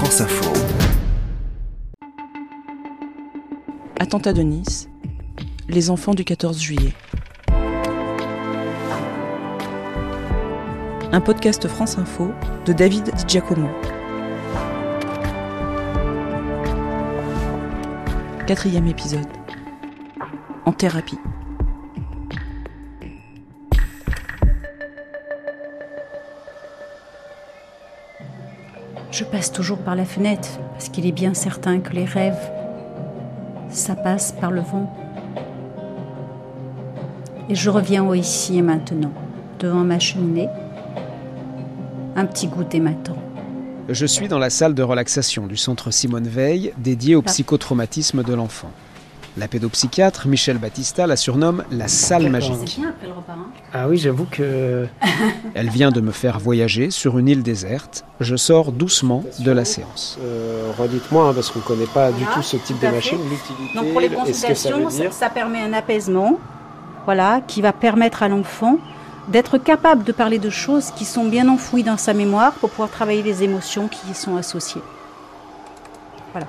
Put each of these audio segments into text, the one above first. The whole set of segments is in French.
France Info. Attentat de Nice. Les enfants du 14 juillet. Un podcast France Info de David Di Giacomo. Quatrième épisode. En thérapie. Je passe toujours par la fenêtre parce qu'il est bien certain que les rêves, ça passe par le vent. Et je reviens au ici et maintenant, devant ma cheminée. Un petit goûter m'attend. Je suis dans la salle de relaxation du centre Simone Veil dédié au psychotraumatisme de l'enfant. La pédopsychiatre Michel Battista la surnomme la salle magique. bien après le repas. hein Ah oui, j'avoue que Elle vient de me faire voyager sur une île déserte. Je sors doucement de la séance. Euh, redites-moi, hein, parce qu'on ne connaît pas du tout ce type tout de machine, Donc pour les que consultations, ça, dire. ça permet un apaisement, voilà, qui va permettre à l'enfant d'être capable de parler de choses qui sont bien enfouies dans sa mémoire pour pouvoir travailler les émotions qui y sont associées. Voilà.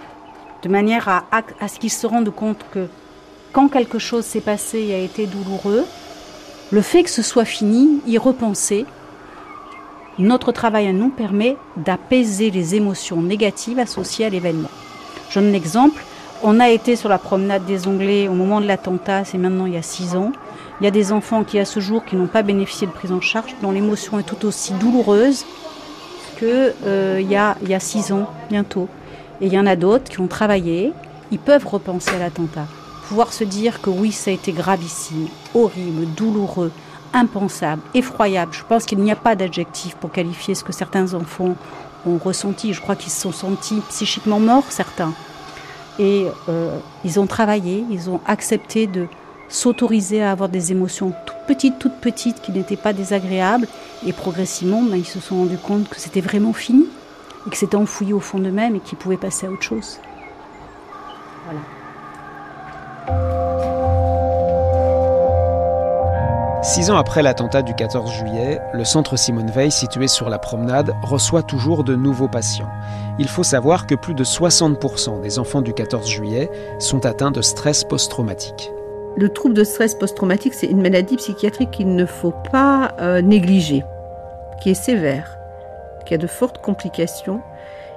De manière à, ce qu'il se rende compte que quand quelque chose s'est passé et a été douloureux, le fait que ce soit fini, y repenser, notre travail à nous permet d'apaiser les émotions négatives associées à l'événement. Je donne un exemple. On a été sur la promenade des Onglets au moment de l'attentat, c'est maintenant il y a six ans. Il y a des enfants qui, à ce jour, qui n'ont pas bénéficié de prise en charge, dont l'émotion est tout aussi douloureuse que euh, y a six ans, bientôt. Et il y en a d'autres qui ont travaillé, ils peuvent repenser à l'attentat. Pouvoir se dire que oui, ça a été gravissime, horrible, douloureux, impensable, effroyable. Je pense qu'il n'y a pas d'adjectif pour qualifier ce que certains enfants ont ressenti. Je crois qu'ils se sont sentis psychiquement morts, certains. Et euh, ils ont travaillé, ils ont accepté de s'autoriser à avoir des émotions toutes petites, toutes petites, qui n'étaient pas désagréables. Et progressivement, ben, ils se sont rendus compte que c'était vraiment fini, et que c'était enfoui au fond d'eux-mêmes et qu'ils pouvaient passer à autre chose. Voilà. Six ans après l'attentat du 14 juillet, le centre Simone Veil, situé sur la promenade, reçoit toujours de nouveaux patients. Il faut savoir que plus de 60% des enfants du 14 juillet sont atteints de stress post-traumatique. Le trouble de stress post-traumatique, c'est une maladie psychiatrique qu'il ne faut pas euh, négliger, qui est sévère, qui a de fortes complications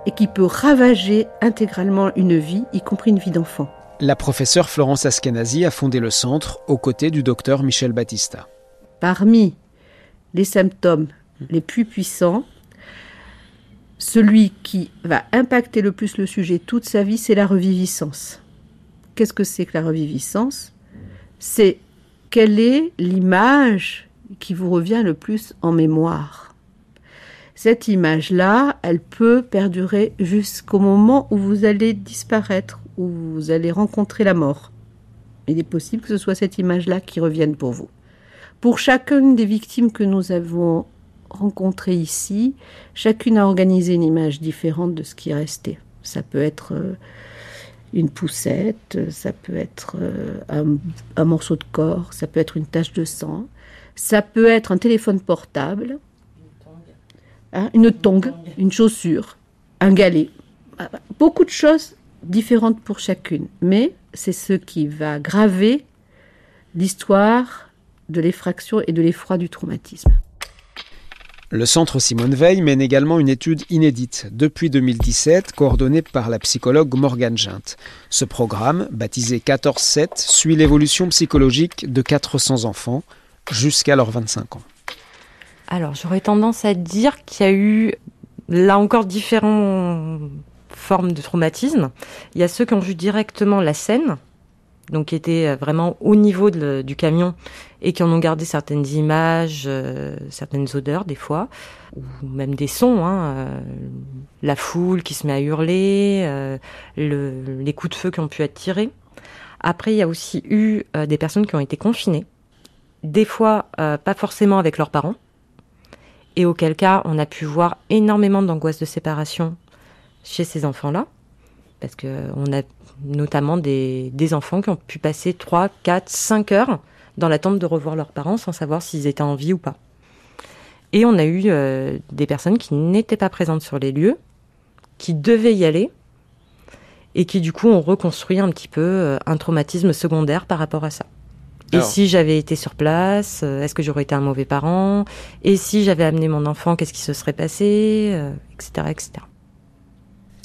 et qui peut ravager intégralement une vie, y compris une vie d'enfant. La professeure Florence Askenazi a fondé le centre aux côtés du docteur Michel Battista. Parmi les symptômes les plus puissants, celui qui va impacter le plus le sujet toute sa vie, c'est la reviviscence. Qu'est-ce que c'est que la reviviscence? C'est quelle est l'image qui vous revient le plus en mémoire. Cette image-là, elle peut perdurer jusqu'au moment où vous allez disparaître, où vous allez rencontrer la mort. Il est possible que ce soit cette image-là qui revienne pour vous. Pour chacune des victimes que nous avons rencontrées ici, chacune a organisé une image différente de ce qui est resté. Ça peut être euh, une poussette, ça peut être euh, un morceau de corps, ça peut être une tache de sang, ça peut être un téléphone portable, hein, une tongue, une chaussure, un galet. Beaucoup de choses différentes pour chacune, mais c'est ce qui va graver l'histoire de l'effraction et de l'effroi du traumatisme. Le centre Simone Veil mène également une étude inédite depuis 2017, coordonnée par la psychologue Morgane Gint. Ce programme, baptisé 14-7, suit l'évolution psychologique de 400 enfants jusqu'à leurs 25 ans. Alors, j'aurais tendance à dire qu'il y a eu, là encore, différentes formes de traumatisme. Il y a ceux qui ont vu directement la scène, donc qui étaient vraiment au niveau du camion et qui en ont gardé certaines images, euh, certaines odeurs des fois, ou même des sons, hein, euh, la foule qui se met à hurler, euh, le, les coups de feu qui ont pu être tirés. Après, il y a aussi eu euh, des personnes qui ont été confinées, des fois euh, pas forcément avec leurs parents, et auquel cas on a pu voir énormément d'angoisse de séparation chez ces enfants-là, parce que on a notamment des, des enfants qui ont pu passer 3, 4, 5 heures dans l'attente de revoir leurs parents sans savoir s'ils étaient en vie ou pas. Et on a eu euh, des personnes qui n'étaient pas présentes sur les lieux, qui devaient y aller et qui du coup ont reconstruit un petit peu euh, un traumatisme secondaire par rapport à ça. Et Alors. si j'avais été sur place, euh, est-ce que j'aurais été un mauvais parent? Et si j'avais amené mon enfant, qu'est-ce qui se serait passé? Euh, Etc. etc.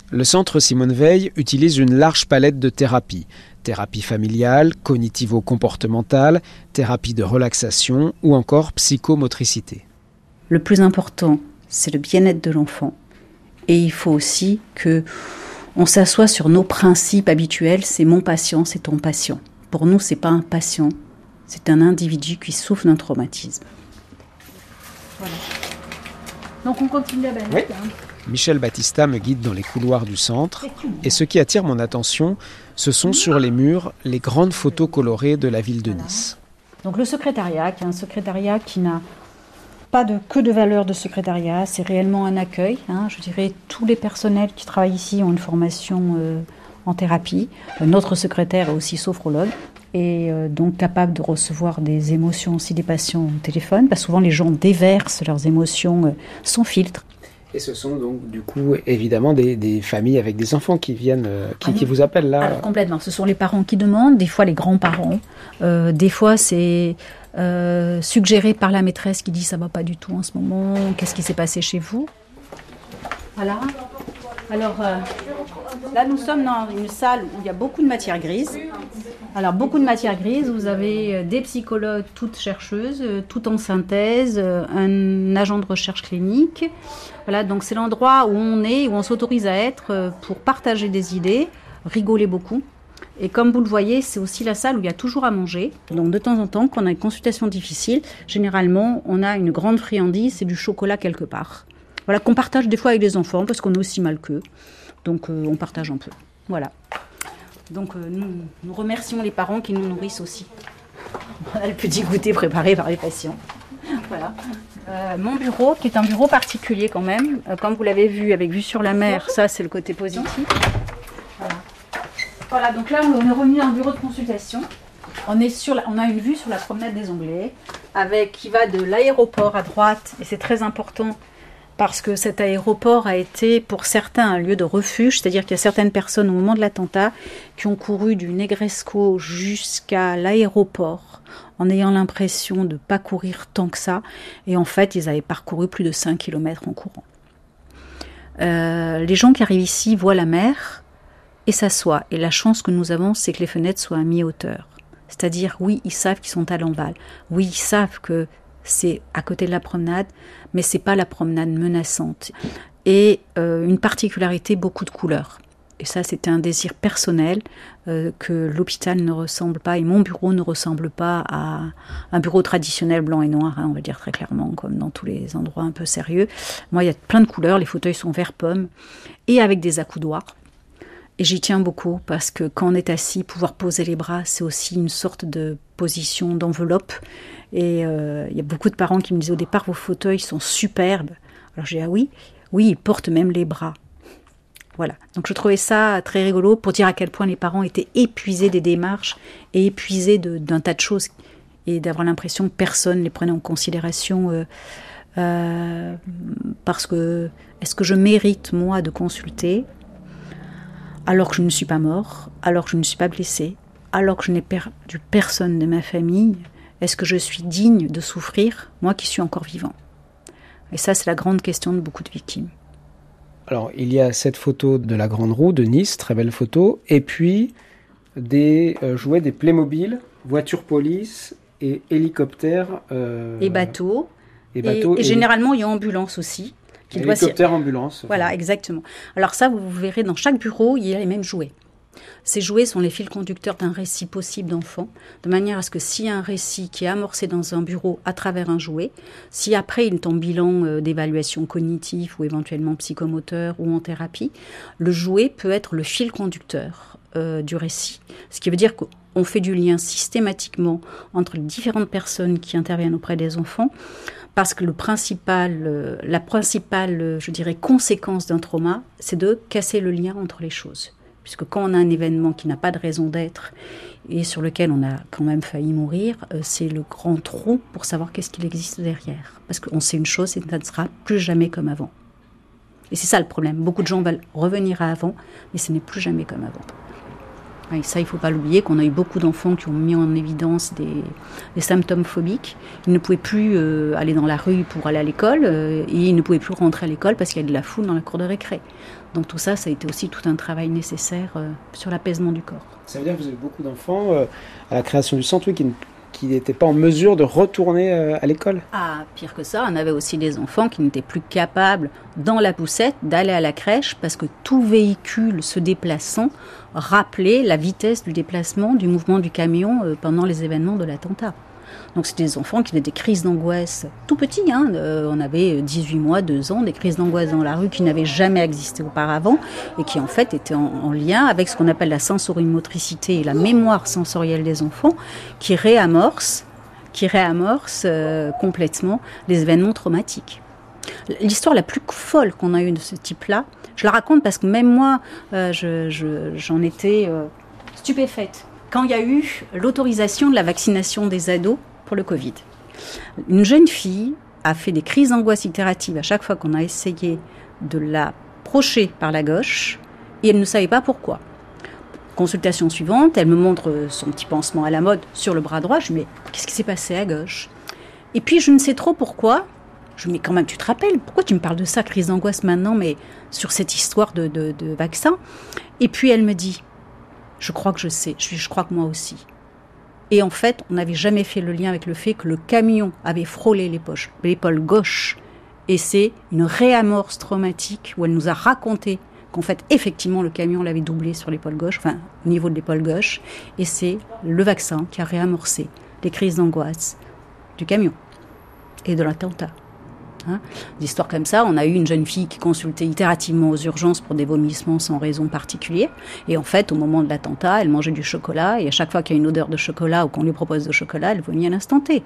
Le centre Simone Veil utilise une large palette de thérapies. Thérapie familiale, cognitivo-comportementale, thérapie de relaxation ou encore psychomotricité. Le plus important, c'est le bien-être de l'enfant. Et il faut aussi que on s'assoie sur nos principes habituels. C'est mon patient, c'est ton patient. Pour nous, c'est pas un patient, c'est un individu qui souffre d'un traumatisme. Voilà. Donc on continue la balade. Oui. Michel Battista me guide dans les couloirs du centre et ce qui attire mon attention, ce sont sur les murs les grandes photos colorées de la ville de Nice. Donc le secrétariat, qui est un secrétariat qui n'a pas de, que de valeur de secrétariat, c'est réellement un accueil. hein. Je dirais tous les personnels qui travaillent ici ont une formation euh, en thérapie. Euh, Notre secrétaire est aussi sophrologue et euh, donc capable de recevoir des émotions aussi des patients au téléphone. Parce que souvent les gens déversent leurs émotions euh, sans filtre. Et ce sont donc du coup évidemment des, des familles avec des enfants qui viennent, euh, qui, Ah oui. qui vous appellent là. Alors complètement, ce sont les parents qui demandent, des fois les grands-parents, des fois c'est suggéré par la maîtresse qui dit ça va pas du tout en ce moment, qu'est-ce qui s'est passé chez vous? Voilà. Alors euh, là nous sommes dans une salle où il y a beaucoup de matière grise. Alors beaucoup de matière grise, vous avez euh, des psychologues toutes chercheuses, euh, toutes en synthèse, un agent de recherche clinique. Voilà, donc c'est l'endroit où on est, où on s'autorise à être pour partager des idées, rigoler beaucoup. Et comme vous le voyez, c'est aussi la salle où il y a toujours à manger. Donc de temps en temps, quand on a une consultation difficile, généralement, on a une grande friandise et du chocolat quelque part. Voilà, qu'on partage des fois avec les enfants parce qu'on est aussi mal qu'eux. Donc euh, on partage un peu. Voilà. Donc euh, nous, nous remercions les parents qui nous nourrissent aussi. Voilà le petit goûter préparé par les patients. Voilà. Euh, mon bureau, qui est un bureau particulier quand même, comme vous l'avez vu, avec vue sur la mer, ça c'est le côté positif. Voilà. Voilà, donc là on est revenu dans le bureau de consultation. On, est sur on a une vue sur la promenade des Anglais, avec qui va de l'aéroport à droite, et c'est très important parce que cet aéroport a été pour certains un lieu de refuge, c'est-à-dire qu'il y a certaines personnes au moment de l'attentat qui ont couru du Negresco jusqu'à l'aéroport en ayant l'impression de ne pas courir tant que ça, et en fait ils avaient parcouru plus de 5 km en courant. Euh, les gens qui arrivent ici voient la mer et s'assoient, et la chance que nous avons, c'est que les fenêtres soient à mi-hauteur. C'est-à-dire, oui, ils savent qu'ils sont à l'enval, oui, ils savent que c'est à côté de la promenade, mais c'est pas la promenade menaçante. Et euh, une particularité, beaucoup de couleurs. Et ça, c'était un désir personnel euh, que l'hôpital ne ressemble pas et mon bureau ne ressemble pas à un bureau traditionnel blanc et noir, hein, on va dire très clairement, comme dans tous les endroits un peu sérieux. Moi, il y a plein de couleurs, les fauteuils sont vert pomme et avec des accoudoirs. Et j'y tiens beaucoup parce que quand on est assis, pouvoir poser les bras, c'est aussi une sorte de position d'enveloppe. Et euh, il y a beaucoup de parents qui me disaient au départ, vos fauteuils sont superbes. Alors j'ai dit, ah oui, oui, ils portent même les bras. Voilà. Donc je trouvais ça très rigolo pour dire à quel point les parents étaient épuisés des démarches et épuisés d'un tas de choses et d'avoir l'impression que personne les prenait en considération euh, euh, parce que est-ce que je mérite moi de consulter? Alors que je ne suis pas mort, alors que je ne suis pas blessé, alors que je n'ai perdu personne de ma famille Est-ce que je suis digne de souffrir, moi qui suis encore vivant? Et ça, c'est la grande question de beaucoup de victimes. Alors il y a cette photo de la Grande Roue de Nice, très belle photo, et puis des euh, jouets, des Playmobil, voitures police et hélicoptères. euh, Et bateaux, Et et, bateaux. et généralement, il y a ambulance aussi. Qui doit hélicoptère ambulance. Voilà, exactement. Alors ça, vous verrez, dans chaque bureau, il y a les mêmes jouets. Ces jouets sont les fils conducteurs d'un récit possible d'enfant, de manière à ce que s'il y a un récit qui est amorcé dans un bureau à travers un jouet, si après il est en bilan euh, d'évaluation cognitive ou éventuellement psychomoteur ou en thérapie, le jouet peut être le fil conducteur euh, du récit. Ce qui veut dire qu'on fait du lien systématiquement entre les différentes personnes qui interviennent auprès des enfants parce que euh, la principale, je dirais, conséquence d'un trauma, c'est de casser le lien entre les choses. Puisque quand on a un événement qui n'a pas de raison d'être et sur lequel on a quand même failli mourir, euh, c'est le grand trou pour savoir qu'est-ce qu'il existe derrière. Parce qu'on sait une chose, c'est que ça ne sera plus jamais comme avant. Et c'est ça le problème. Beaucoup de gens veulent revenir à avant, mais ce n'est plus jamais comme avant. Et ça, il ne faut pas l'oublier, qu'on a eu beaucoup d'enfants qui ont mis en évidence des, symptômes phobiques. Ils ne pouvaient plus euh, aller dans la rue pour aller à l'école, euh, et ils ne pouvaient plus rentrer à l'école parce qu'il y avait de la foule dans la cour de récré. Donc tout ça, ça a été aussi tout un travail nécessaire euh, sur l'apaisement du corps. Ça veut dire que vous avez beaucoup d'enfants à la création du centre qui qui n'étaient pas en mesure de retourner à l'école. Ah, pire que ça, on avait aussi des enfants qui n'étaient plus capables, dans la poussette, d'aller à la crèche parce que tout véhicule se déplaçant rappelait la vitesse du déplacement du mouvement du camion euh, pendant les événements de l'attentat. Donc c'était des enfants qui avaient des crises d'angoisse tout petits. Hein, on avait 18 mois, 2 ans, des crises d'angoisse dans la rue qui n'avaient jamais existé auparavant et qui en fait étaient en, lien avec ce qu'on appelle la sensorimotricité et la mémoire sensorielle des enfants qui réamorce, qui réamorce euh, complètement les événements traumatiques. L'histoire la plus folle qu'on a eue de ce type-là, je la raconte parce que même moi, euh, j'en étais euh, stupéfaite. Quand il y a eu l'autorisation de la vaccination des ados pour le Covid. Une jeune fille a fait des crises d'angoisse itératives à chaque fois qu'on a essayé de la procher par la gauche et elle ne savait pas pourquoi. Consultation suivante, elle me montre son petit pansement à la mode sur le bras droit. Je me dis, mais qu'est-ce qui s'est passé à gauche? Et puis je ne sais trop pourquoi. Je me dis, quand même, tu te rappelles Pourquoi tu me parles de ça, crise d'angoisse maintenant, mais sur cette histoire de, vaccin? Et puis elle me dit, je crois que je sais, je crois que moi aussi. Et en fait, on n'avait jamais fait le lien avec le fait que le camion avait frôlé l'épaule gauche. Et c'est une réamorce traumatique où elle nous a raconté qu'en fait, effectivement, le camion l'avait doublé sur l'épaule gauche, enfin, au niveau de l'épaule gauche. Et c'est le vaccin qui a réamorcé les crises d'angoisse du camion et de l'attentat. Hein. Des histoires comme ça, on a eu une jeune fille qui consultait itérativement aux urgences pour des vomissements sans raison particulière. Et en fait, au moment de l'attentat, elle mangeait du chocolat. Et à chaque fois qu'il y a une odeur de chocolat ou qu'on lui propose de chocolat, elle vomit à l'instant T.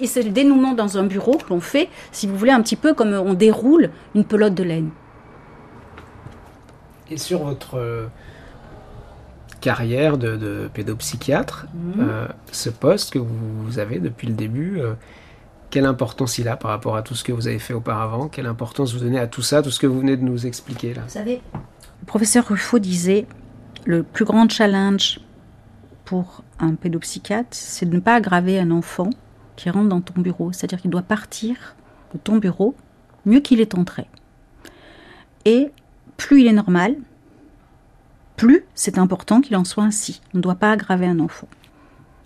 Et c'est le dénouement dans un bureau que l'on fait, si vous voulez, un petit peu comme on déroule une pelote de laine. Et sur votre euh, carrière de, pédopsychiatre, mmh. euh, ce poste que vous avez depuis le début, euh, quelle importance il a par rapport à tout ce que vous avez fait auparavant Quelle importance vous donnez à tout ça, tout ce que vous venez de nous expliquer là Vous savez, le professeur Ruffo disait le plus grand challenge pour un pédopsychiatre, c'est de ne pas aggraver un enfant qui rentre dans ton bureau. C'est-à-dire qu'il doit partir de ton bureau mieux qu'il est entré. Et plus il est normal, plus c'est important qu'il en soit ainsi. On ne doit pas aggraver un enfant.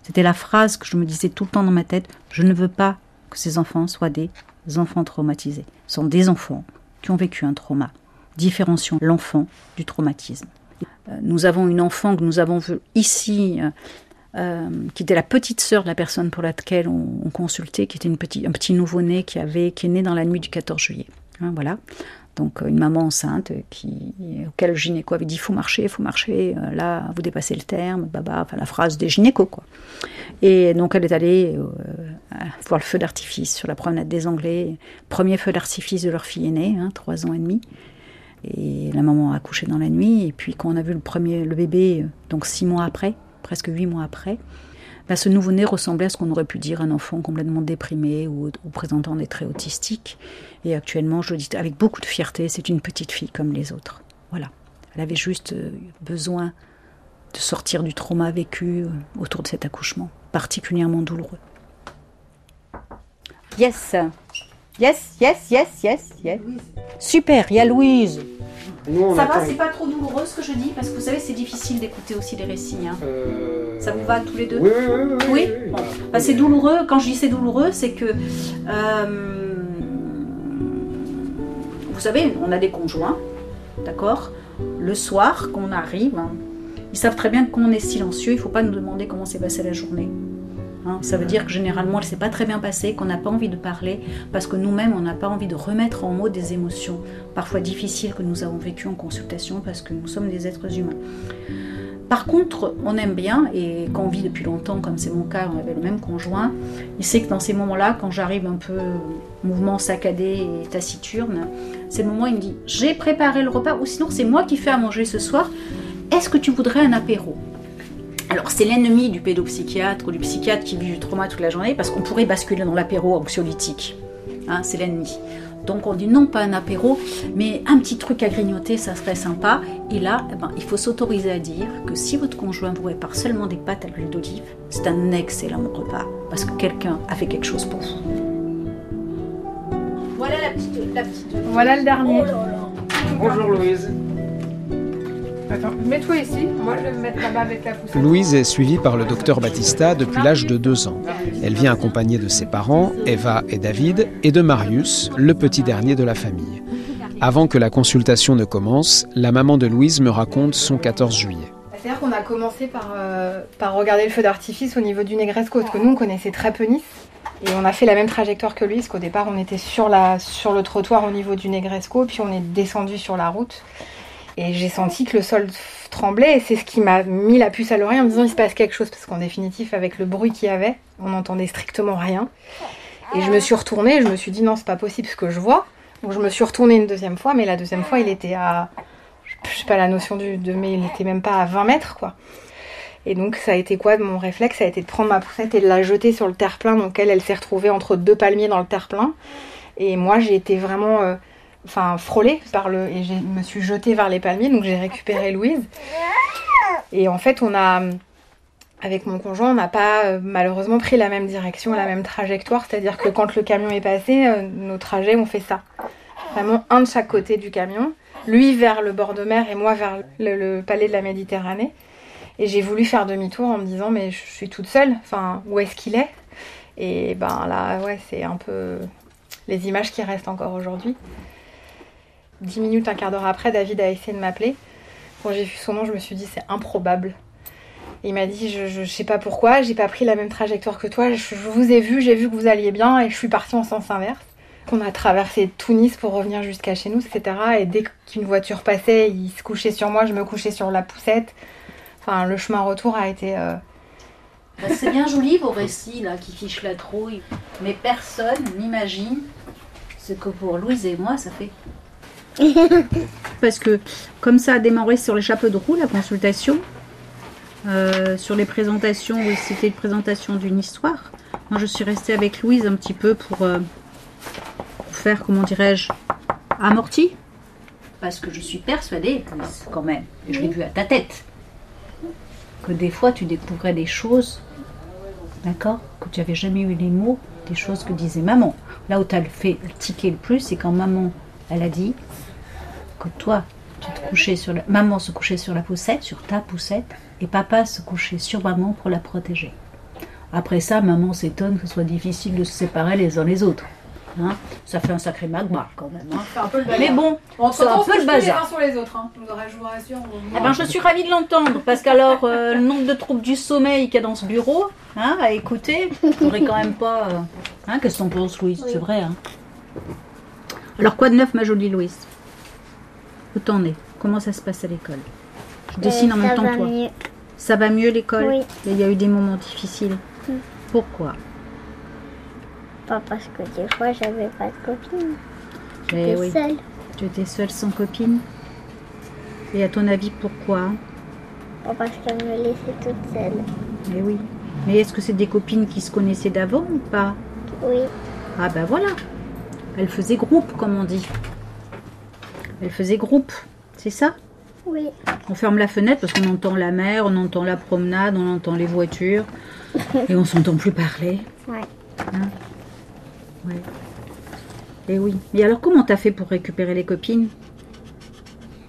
C'était la phrase que je me disais tout le temps dans ma tête, je ne veux pas que ces enfants soient des enfants traumatisés. Ce sont des enfants qui ont vécu un trauma. Différencions l'enfant du traumatisme. Euh, nous avons une enfant que nous avons vue ici, euh, euh, qui était la petite sœur de la personne pour laquelle on, consultait, qui était une un petit nouveau-né qui, avait, qui est né dans la nuit du 14 juillet. Hein, voilà. Donc une maman enceinte qui, auquel le gynéco avait dit faut marcher, faut marcher, là vous dépassez le terme, baba, enfin la phrase des gynécos quoi. Et donc elle est allée euh, voir le feu d'artifice sur la promenade des Anglais. Premier feu d'artifice de leur fille aînée, hein, trois ans et demi. Et la maman a accouché dans la nuit. Et puis quand on a vu le premier, le bébé, euh, donc six mois après, presque huit mois après, bah, ce nouveau-né ressemblait à ce qu'on aurait pu dire un enfant complètement déprimé ou, ou, présentant des traits autistiques. Et actuellement, je le dis avec beaucoup de fierté, c'est une petite fille comme les autres. Voilà. Elle avait juste euh, besoin de sortir du trauma vécu autour de cet accouchement, particulièrement douloureux. Yes. Yes, yes, yes, yes, yes. Super, il y a Louise. ça va, c'est pas trop douloureux ce que je dis parce que vous savez, c'est difficile d'écouter aussi les récits. Hein. Euh, ça vous va tous les deux? Oui, oui, oui. Oui, bah, c'est douloureux. Quand je dis c'est douloureux, c'est que. Euh, vous savez, on a des conjoints, d'accord? Le soir, qu'on arrive, ils savent très bien qu'on est silencieux, il ne faut pas nous demander comment s'est passée la journée. Hein, ça veut dire que généralement, elle ne s'est pas très bien passée, qu'on n'a pas envie de parler, parce que nous-mêmes, on n'a pas envie de remettre en mots des émotions, parfois difficiles, que nous avons vécues en consultation, parce que nous sommes des êtres humains. Par contre, on aime bien, et quand on vit depuis longtemps, comme c'est mon cas, on avait le même conjoint, il sait que dans ces moments-là, quand j'arrive un peu mouvement saccadé et taciturne, c'est le moment où il me dit J'ai préparé le repas, ou sinon c'est moi qui fais à manger ce soir, est-ce que tu voudrais un apéro? Alors c'est l'ennemi du pédopsychiatre ou du psychiatre qui vit du trauma toute la journée parce qu'on pourrait basculer dans l'apéro anxiolytique. Hein, c'est l'ennemi. Donc on dit non, pas un apéro, mais un petit truc à grignoter, ça serait sympa. Et là, eh ben, il faut s'autoriser à dire que si votre conjoint vous répare seulement des pâtes à l'huile d'olive, c'est un excellent repas, parce que quelqu'un a fait quelque chose pour vous. Voilà la petite. La petite... Voilà le dernier. Bonjour Louise. Attends, mets-toi ici. Moi, je vais me mettre là-bas avec la poussette. Louise est suivie par le docteur Battista depuis l'âge de deux ans. Elle vient accompagnée de ses parents, Eva et David, et de Marius, le petit dernier de la famille. Avant que la consultation ne commence, la maman de Louise me raconte son 14 juillet. C'est-à-dire qu'on a commencé par, euh, par regarder le feu d'artifice au niveau du Negresco, parce que nous, on connaissait très peu Nice. Et on a fait la même trajectoire que lui, parce qu'au départ, on était sur, la, sur le trottoir au niveau du Negresco, puis on est descendu sur la route. Et j'ai senti que le sol tremblait, et c'est ce qui m'a mis la puce à l'oreille en me disant il se passe quelque chose, parce qu'en définitif, avec le bruit qu'il y avait, on n'entendait strictement rien. Et je me suis retournée, et je me suis dit non, c'est pas possible ce que je vois. Donc je me suis retournée une deuxième fois, mais la deuxième fois, il était à. Je sais pas la notion du, de, mais il était même pas à 20 mètres, quoi. Et donc, ça a été quoi Mon réflexe, ça a été de prendre ma poussette et de la jeter sur le terre-plein. Donc, elle, elle s'est retrouvée entre deux palmiers dans le terre-plein. Et moi, j'ai été vraiment. euh, enfin, frôlée par le. Et je me suis jetée vers les palmiers. Donc, j'ai récupéré Louise. Et en fait, on a. Avec mon conjoint, on n'a pas euh, malheureusement pris la même direction, la même trajectoire. C'est-à-dire que quand le camion est passé, euh, nos trajets ont fait ça. Vraiment un de chaque côté du camion. Lui vers le bord de mer et moi vers le, palais de la Méditerranée. Et j'ai voulu faire demi-tour en me disant, mais je suis toute seule. Enfin, où est-ce qu'il est, Et ben là, ouais, c'est un peu les images qui restent encore aujourd'hui. Dix minutes, un quart d'heure après, David a essayé de m'appeler. Quand j'ai vu son nom, je me suis dit, c'est improbable. Il m'a dit, je, je, sais pas pourquoi, j'ai pas pris la même trajectoire que toi. Je, vous ai vu, j'ai vu que vous alliez bien et je suis partie en sens inverse. On a traversé Tunis pour revenir jusqu'à chez nous, etc. Et dès qu'une voiture passait, il se couchait sur moi, je me couchais sur la poussette. Enfin, le chemin retour a été. euh, c'est bien joli vos récits là qui fichent la trouille, mais personne n'imagine ce que pour Louise et moi ça fait. Parce que comme ça a démarré sur les chapeaux de roue la consultation, euh, sur les présentations, oui, c'était une présentation d'une histoire. Moi je suis restée avec Louise un petit peu pour, euh, pour faire, comment dirais-je, amorti. Parce que je suis persuadée, Louise, quand même, et je l'ai vu à ta tête, que des fois tu découvrais des choses, d'accord, que tu n'avais jamais eu les mots, des choses que disait maman. Là où tu as fait tiquer le plus, c'est quand maman, elle a dit que toi, tu te couchais sur la... maman se couchait sur la poussette, sur ta poussette, et papa se couchait sur maman pour la protéger. Après ça, maman s'étonne que ce soit difficile de se séparer les uns les autres. Hein ça fait un sacré magma quand même. hein. C'est un peu le bazar. Mais bon, c'est un peu le les bazar. uns sur les autres. Hein. Je vous rassure. Eh ben, je suis ravie de l'entendre, parce qu'alors, euh, le nombre de troubles du sommeil qu'il y a dans ce bureau, hein, à écouter, faudrait quand même pas... euh, Hein, Qu'est-ce que t'en penses, Louise? C'est vrai, hein Alors, quoi de neuf, ma jolie Louise? Où t'en es? Comment ça se passe à l'école? Je dessine en Euh, même temps que toi. mieux. Ça va mieux, l'école? Oui. Il y a eu des moments difficiles. Mm. Pourquoi? Pas parce que des fois j'avais pas de copine. Eh J'étais oui. seule. Tu étais seule sans copine? Et à ton avis, pourquoi? Pas parce qu'elle me laissait toute seule. Eh oui. Mais est-ce que c'est des copines qui se connaissaient d'avant ou pas? Oui. Ah ben voilà. Elle faisait groupe, comme on dit. Elle faisait groupe. C'est ça? Oui. On ferme la fenêtre parce qu'on entend la mer, on entend la promenade, on entend les voitures. Et on s'entend plus parler. Ouais. Ouais. Et oui. Et alors comment t'as fait pour récupérer les copines?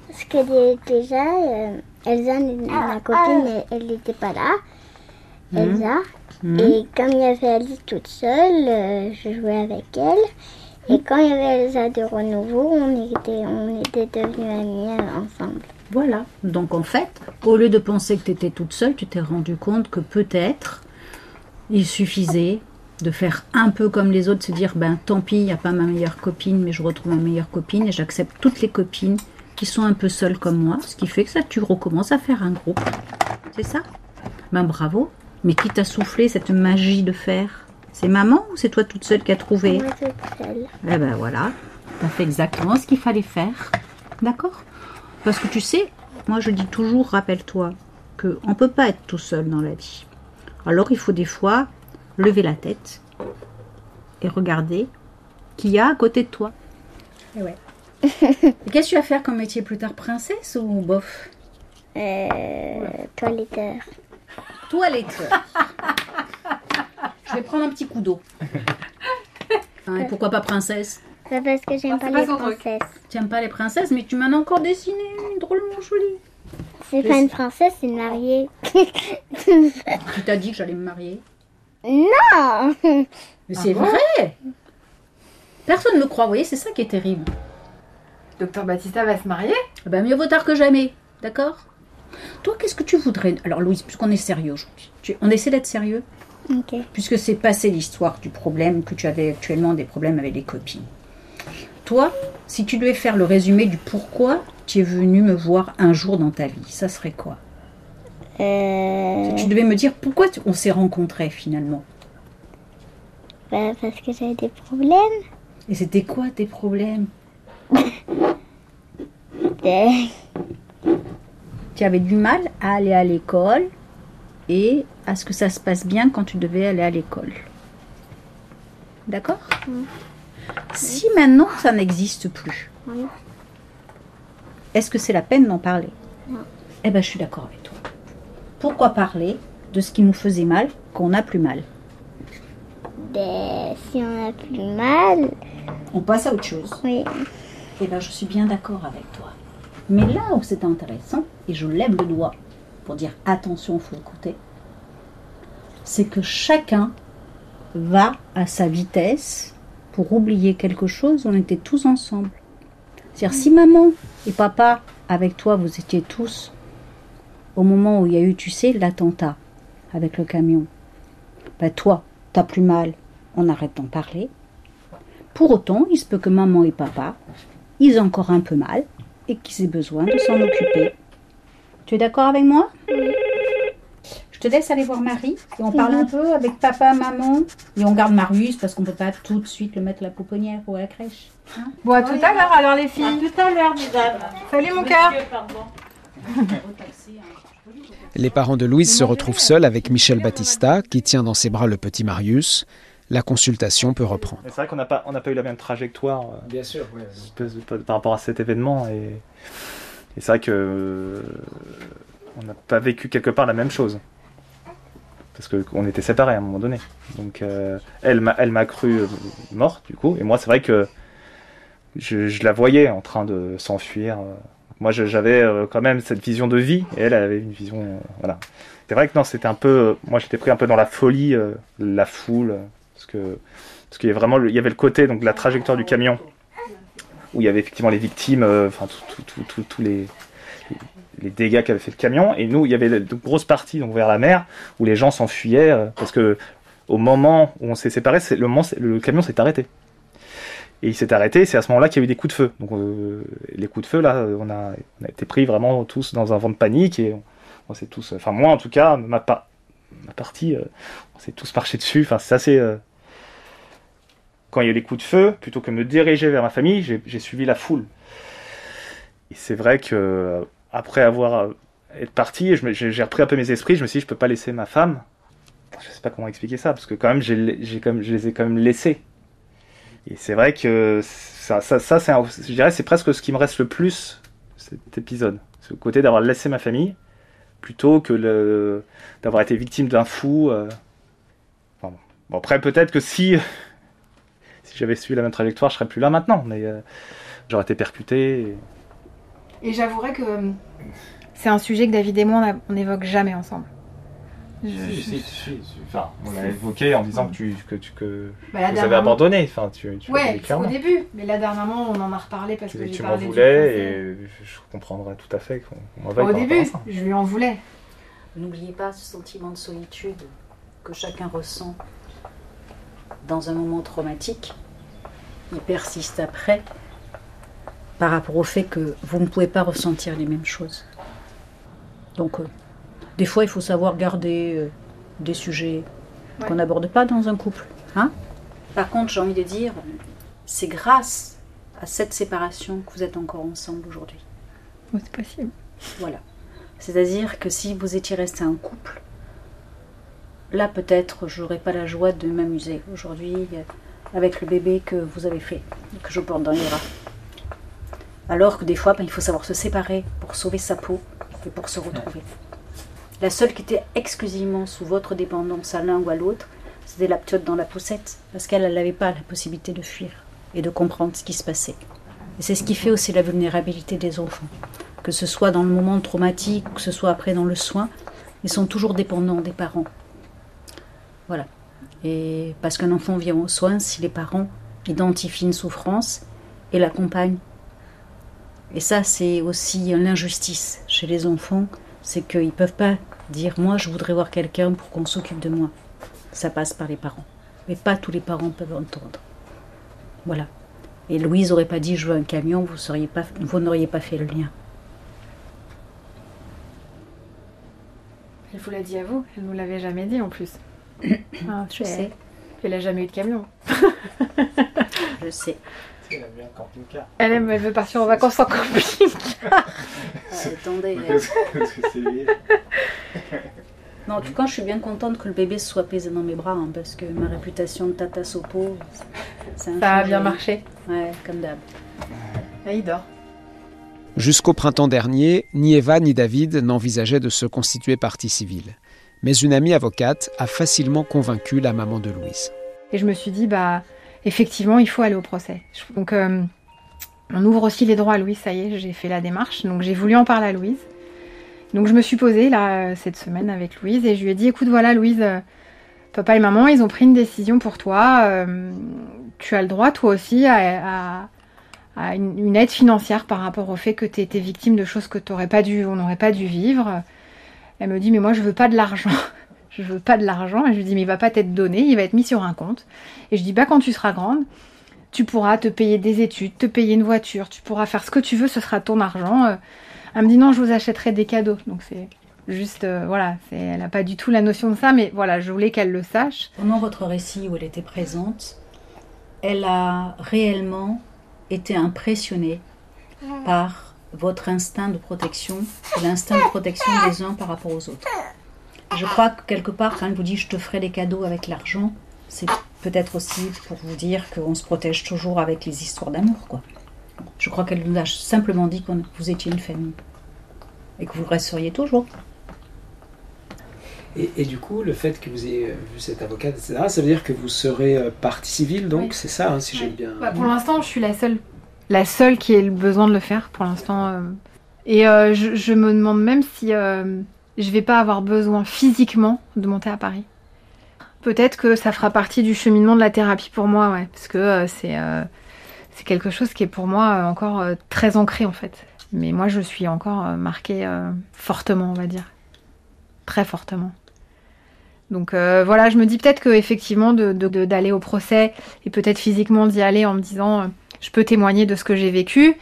Parce que dé- déjà, euh, Elsa, ma copine, elle- elle n'était pas là. Elsa. Mhm. Et comme il y avait Alice toute seule, euh, je jouais avec elle. Et quand il y avait Elsa de renouveau, on était, on était devenus amis euh, ensemble. Voilà. Donc en fait, au lieu de penser que tu étais toute seule, tu t'es rendu compte que peut-être il suffisait de faire un peu comme les autres, se dire ben tant pis, il n'y a pas ma meilleure copine, mais je retrouve ma meilleure copine et j'accepte toutes les copines qui sont un peu seules comme moi, ce qui fait que ça tu recommences à faire un groupe. C'est ça? Ben bravo. Mais qui t'a soufflé cette magie de faire? C'est maman ou c'est toi toute seule qui a trouvé Moi toute seule. eh ben voilà, t'as fait exactement ce qu'il fallait faire. D'accord? Parce que tu sais, moi je dis toujours, rappelle-toi, qu'on ne peut pas être tout seul dans la vie. Alors il faut des fois lever la tête et regarder qui y a à côté de toi. Et ouais. Qu'est-ce que tu vas faire comme métier plus tard Princesse ou bof? Euh, toiletteur. Toiletteur. Je vais prendre un petit coup d'eau. Hein, et pourquoi pas princesse? C'est parce que j'aime Ah, pas les princesses. Tu aimes pas les princesses, mais tu m'en as encore dessiné une drôlement jolie. C'est pas une princesse, c'est une mariée. Tu t'as dit que j'allais me marier. non Mais c'est vrai Personne ne me croit, vous voyez, c'est ça qui est terrible. Docteur Batista va se marier? Eh ben, mieux vaut tard que jamais, d'accord? Toi, qu'est-ce que tu voudrais? Alors, Louise, puisqu'on est sérieux aujourd'hui, tu- on essaie d'être sérieux Puisque c'est passé l'histoire du problème que tu avais actuellement des problèmes avec les copines. Toi, si tu devais faire le résumé du pourquoi tu es venu me voir un jour dans ta vie, ça serait quoi Euh, Tu devais me dire pourquoi on s'est rencontrés finalement. bah, parce que j'avais des problèmes. Et c'était quoi tes problèmes Tu avais du mal à aller à l'école et à ce que ça se passe bien quand tu devais aller à l'école. D'accord? Si maintenant ça n'existe plus, est-ce que c'est la peine d'en parler? Eh ben je suis d'accord avec toi. Pourquoi parler de ce qui nous faisait mal qu'on n'a plus mal? Des- Si on a plus mal, On passe à autre chose. oui. Eh ben je suis bien d'accord avec toi. Mais là où c'est intéressant, et je lève le doigt pour dire attention, faut écouter, c'est que chacun va à sa vitesse pour oublier quelque chose, on était tous ensemble. C'est-à-dire si maman et papa, avec toi, vous étiez tous au moment où il y a eu, tu sais, l'attentat avec le camion, ben toi, t'as plus mal, on arrête d'en parler. Pour autant, il se peut que maman et papa, ils aient encore un peu mal et qu'ils aient besoin de s'en occuper. Tu es d'accord avec moi Je te laisse aller voir Marie et on parle un peu avec papa, maman et on garde Marius parce qu'on peut pas tout de suite le mettre à la pouponnière ou à la crèche. hein? Bon, à tout à l'heure alors les filles. tout à l'heure, mesdames. Salut mon cœur. Les parents de Louise se retrouvent seuls avec Michel Battista, qui tient dans ses bras le petit Marius. La consultation peut reprendre. C'est vrai qu'on n'a pas, on n'a pas eu la même trajectoire euh, Bien sûr, par rapport à cet événement. Et, et c'est vrai que euh, on n'a pas vécu quelque part la même chose. Parce qu'on était séparés à un moment donné. Donc euh, elle m'a elle m'a cru euh, morte du coup. Et moi c'est vrai que je, la voyais en train de s'enfuir. Moi j'avais quand même cette vision de vie et elle avait une vision. voilà. C'est vrai que non, c'était un peu. Moi j'étais pris un peu dans la folie, la foule. Parce que parce qu'il y avait vraiment il y avait le côté donc la trajectoire du camion où il y avait effectivement les victimes, euh, enfin tous les, dégâts qu'avait fait le camion, et nous il y avait de grosses parties donc vers la mer où les gens s'enfuyaient euh, parce que au moment où on s'est séparés, le camion s'est arrêté. Et il s'est arrêté, c'est à ce moment-là qu'il y a eu des coups de feu. Donc euh, les coups de feu là, on a, été pris vraiment tous dans un vent de panique et on, s'est tous, enfin moi en tout cas, ma, pa- ma partie, on s'est tous marché dessus. Enfin c'est assez quand il y a eu les coups de feu, plutôt que me diriger vers ma famille, j'ai suivi la foule. Et c'est vrai que euh, après avoir euh, être parti, j'ai repris un peu mes esprits. Je me suis dit, je peux pas laisser ma femme. Je sais pas comment expliquer ça, parce que quand même, je les ai quand même laissés. Et c'est vrai que ça, c'est, je dirais, c'est presque ce qui me reste le plus cet épisode, ce côté d'avoir laissé ma famille, plutôt que d'avoir été victime d'un fou. euh. Bon, après, peut-être que si si j'avais suivi la même trajectoire, je serais plus là maintenant, mais euh, j'aurais été percuté. et- Et j'avouerais que euh, c'est un sujet que David et moi on n'évoque jamais ensemble. Je- Enfin, on l'a évoqué en disant que tu que tu que Bah, vous avez abandonné. Enfin, tu, tu Ouais, au clairement. début, mais là dernièrement on en a reparlé parce Tu, que tu j'ai m'en voulais et je comprendrais tout à fait qu'on m'en Au début, je lui en voulais. N'oubliez pas ce sentiment de solitude que chacun ressent dans un moment traumatique. Il persiste après par rapport au fait que vous ne pouvez pas ressentir les mêmes choses. Donc, euh, des fois, il faut savoir garder euh, des sujets qu'on n'aborde pas dans un couple. Hein Par contre, j'ai envie de dire, c'est grâce à cette séparation que vous êtes encore ensemble aujourd'hui. C'est possible. Voilà. C'est-à-dire que si vous étiez resté un couple, là peut-être j'aurais pas la joie de m'amuser aujourd'hui euh, avec le bébé que vous avez fait, que je porte dans les bras. Alors que des fois, ben, il faut savoir se séparer pour sauver sa peau et pour se retrouver. La seule qui était exclusivement sous votre dépendance à l'un ou à l'autre, c'était la piote dans la poussette, parce qu'elle n'avait pas la possibilité de fuir et de comprendre ce qui se passait. Et c'est ce qui fait aussi la vulnérabilité des enfants. Que ce soit dans le moment traumatique, que ce soit après dans le soin, ils sont toujours dépendants des parents. Voilà. Et parce qu'un enfant vient aux soins si les parents identifient une souffrance et l'accompagnent. Et ça, c'est aussi l'injustice chez les enfants, c'est qu'ils ne peuvent pas dire moi je voudrais voir quelqu'un pour qu'on s'occupe de moi. Ça passe par les parents. Mais pas tous les parents peuvent entendre. Voilà. Et Louise n'aurait pas dit je veux un camion, vous seriez pas, vous n'auriez pas fait le lien. Elle vous l'a dit à vous, elle nous l'avait jamais dit en plus. Ah, je sais, Elle a jamais eu de camion. je sais. Elle bien camping-car. Aime, elle veut partir en vacances en camping. Ah, attendez. Parce que c'est lui. Non, en tout cas, je suis bien contente que le bébé se soit pesé dans mes bras, hein, parce que ma réputation de tata sopo, Ça a bien marché. Ouais, comme d'hab. Ah, il dort. Jusqu'au printemps dernier, ni Eva ni David n'envisageaient de se constituer partie civile. Mais une amie avocate a facilement convaincu la maman de Louise. Et je me suis dit, bah, effectivement, il faut aller au procès. Donc, euh, on ouvre aussi les droits à Louise, ça y est, j'ai fait la démarche. Donc, j'ai voulu en parler à Louise. Donc, je me suis posée, là, euh, cette semaine avec Louise, et je lui ai dit, écoute, voilà, Louise, euh, papa et maman, ils ont pris une décision pour toi. tu as le droit, toi aussi, à, une, aide financière par rapport au fait que tu été victime de choses que t'aurais pas dû, on n'aurait pas dû vivre. Elle me dit, mais moi, je veux pas de l'argent. je veux pas de l'argent. Et je lui dis, mais il va pas t'être donné, il va être mis sur un compte. Et je dis, bah, quand tu seras grande, tu pourras te payer des études, te payer une voiture, tu pourras faire ce que tu veux, ce sera ton argent. Euh, Elle me dit, non, je vous achèterai des cadeaux. Donc, c'est juste, euh, voilà, c'est- elle n'a pas du tout la notion de ça, mais voilà, je voulais qu'elle le sache. Pendant votre récit où elle était présente, elle a réellement été impressionnée par votre instinct de protection et l'instinct de protection des uns par rapport aux autres. Je crois que quelque part, quand elle vous dit je te ferai des cadeaux avec l'argent, c'est peut-être aussi pour vous dire qu'on se protège toujours avec les histoires d'amour, quoi. Je crois qu'elle nous a simplement dit que vous étiez une famille et que vous le resteriez toujours. Et, et du coup, le fait que vous ayez vu cette avocate, etc., ça veut dire que vous serez euh, partie civile, donc Oui. c'est ça, hein, si j'ai bien. Bah, pour l'instant, je suis la seule, la seule qui ait le besoin de le faire pour l'instant. euh. Et euh, je, me demande même si euh, je vais pas avoir besoin physiquement de monter à Paris. Peut-être que ça fera partie du cheminement de la thérapie pour moi, ouais, parce que c'est quelque chose qui est pour moi encore très ancré en fait. Mais moi, je suis encore marquée fortement, on va dire, très fortement. Donc voilà, je me dis peut-être que effectivement de- de- de- d'aller au procès et peut-être physiquement d'y aller en me disant je peux témoigner de ce que j'ai vécu,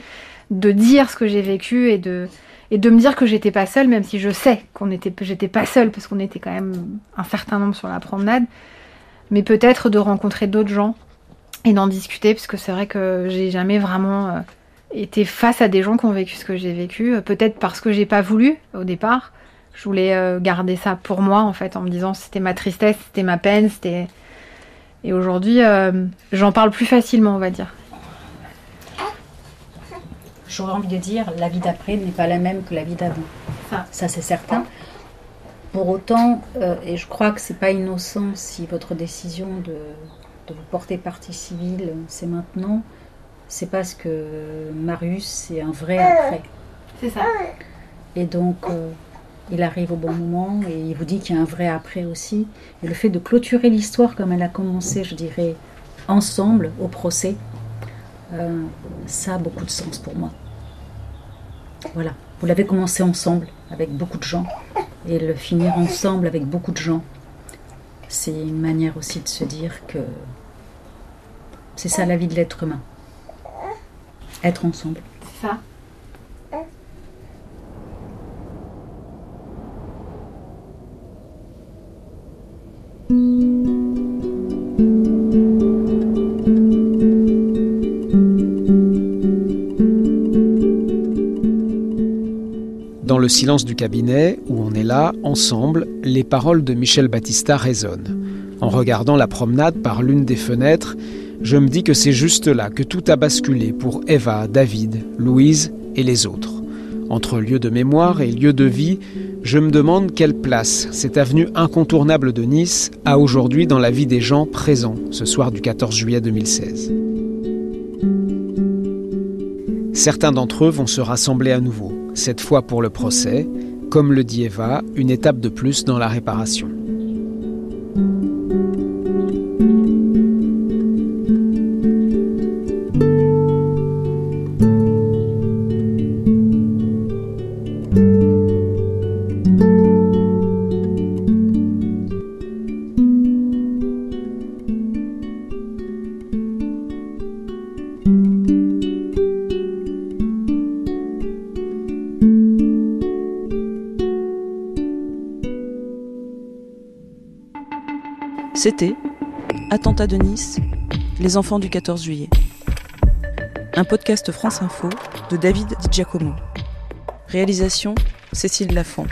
de dire ce que j'ai vécu et de et de me dire que j'étais pas seule, même si je sais qu'on était j'étais pas seule parce qu'on était quand même un certain nombre sur la promenade, mais peut-être de rencontrer d'autres gens et d'en discuter puisque c'est vrai que j'ai jamais vraiment euh, été face à des gens qui ont vécu ce que j'ai vécu, euh, peut-être parce que j'ai pas voulu au départ. Je voulais euh, garder ça pour moi en fait en me disant c'était ma tristesse, c'était ma peine, c'était et aujourd'hui j'en parle plus facilement on va dire. J'aurais envie de dire, la vie d'après n'est pas la même que la vie d'avant. Ça. c'est certain. Pour autant, euh, et je crois que c'est pas innocent si votre décision de, de vous porter partie civile, c'est maintenant, c'est parce que Marius, c'est un vrai après. C'est ça. Et donc, euh, il arrive au bon moment et il vous dit qu'il y a un vrai après aussi. Et le fait de clôturer l'histoire comme elle a commencé, je dirais, ensemble au procès, euh, ça a beaucoup de sens pour moi. Voilà, vous l'avez commencé ensemble avec beaucoup de gens et le finir ensemble avec beaucoup de gens, c'est une manière aussi de se dire que c'est ça la vie de l'être humain. Être ensemble. Ça. Le silence du cabinet, où on est là, ensemble, les paroles de Michel Battista résonnent. En regardant la promenade par l'une des fenêtres, je me dis que c'est juste là que tout a basculé pour Eva, David, Louise et les autres. Entre lieu de mémoire et lieu de vie, je me demande quelle place cette avenue incontournable de Nice a aujourd'hui dans la vie des gens présents ce soir du 14 juillet 2016. Certains d'entre eux vont se rassembler à nouveau, cette fois pour le procès, comme le dit Eva, une étape de plus dans la réparation. De Nice, les enfants du 14 juillet. Un podcast France Info de David Di Giacomo. Réalisation Cécile Lafont.